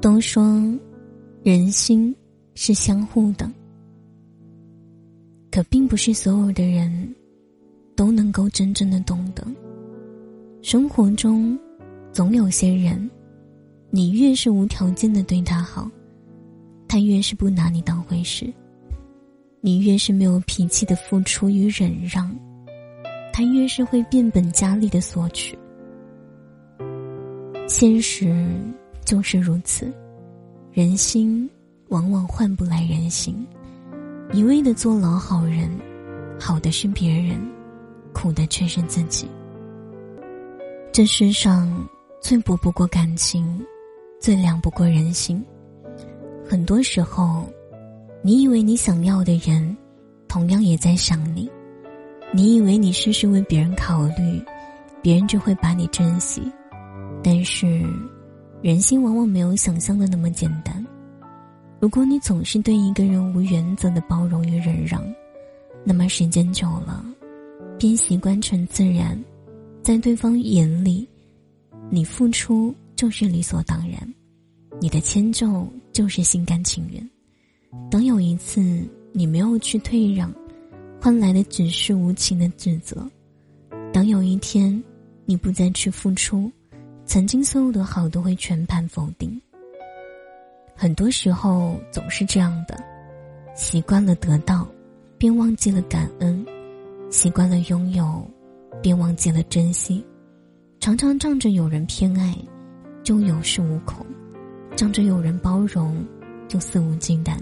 都说，人心是相互的，可并不是所有的人都能够真正的懂得。生活中，总有些人，你越是无条件的对他好，他越是不拿你当回事；你越是没有脾气的付出与忍让，他越是会变本加厉的索取。现实。就是如此，人心往往换不来人心。一味的做老好人，好的是别人，苦的却是自己。这世上最薄不过感情，最凉不过人心。很多时候，你以为你想要的人，同样也在想你；你以为你事事为别人考虑，别人就会把你珍惜，但是。人心往往没有想象的那么简单。如果你总是对一个人无原则的包容与忍让，那么时间久了，便习惯成自然，在对方眼里，你付出就是理所当然，你的迁就就是心甘情愿。当有一次你没有去退让，换来的只是无情的指责；当有一天你不再去付出，曾经所有的好都会全盘否定。很多时候总是这样的，习惯了得到，便忘记了感恩；习惯了拥有，便忘记了珍惜。常常仗着有人偏爱，就有恃无恐；仗着有人包容，就肆无忌惮。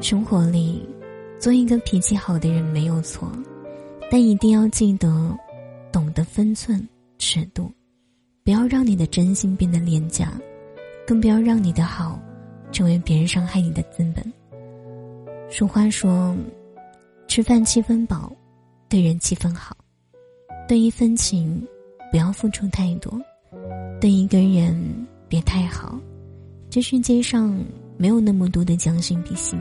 生活里，做一个脾气好的人没有错，但一定要记得，懂得分寸、尺度。不要让你的真心变得廉价，更不要让你的好成为别人伤害你的资本。俗话说：“吃饭七分饱，对人七分好。”对一份情，不要付出太多；对一个人，别太好。这世界上没有那么多的将心比心。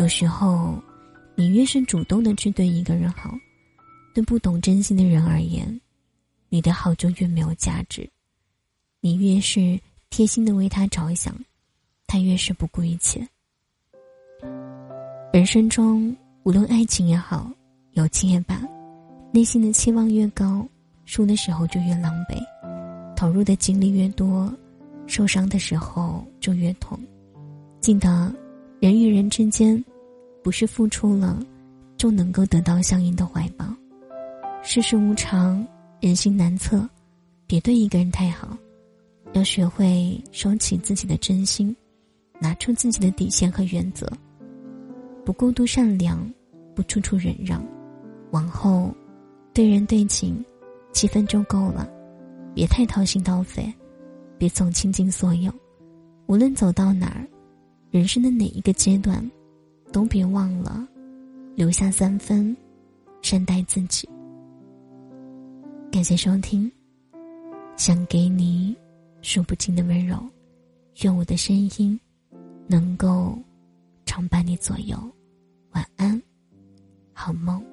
有时候，你越是主动的去对一个人好，对不懂珍惜的人而言。你的好就越没有价值，你越是贴心的为他着想，他越是不顾一切。人生中，无论爱情也好，友情也罢，内心的期望越高，输的时候就越狼狈；投入的精力越多，受伤的时候就越痛。记得，人与人之间，不是付出了就能够得到相应的怀抱。世事无常。人心难测，别对一个人太好，要学会收起自己的真心，拿出自己的底线和原则，不过度善良，不处处忍让，往后对人对情，七分就够了，别太掏心掏肺，别总倾尽所有，无论走到哪儿，人生的哪一个阶段，都别忘了留下三分善待自己。感谢收听，想给你数不尽的温柔，愿我的声音能够常伴你左右。晚安，好梦。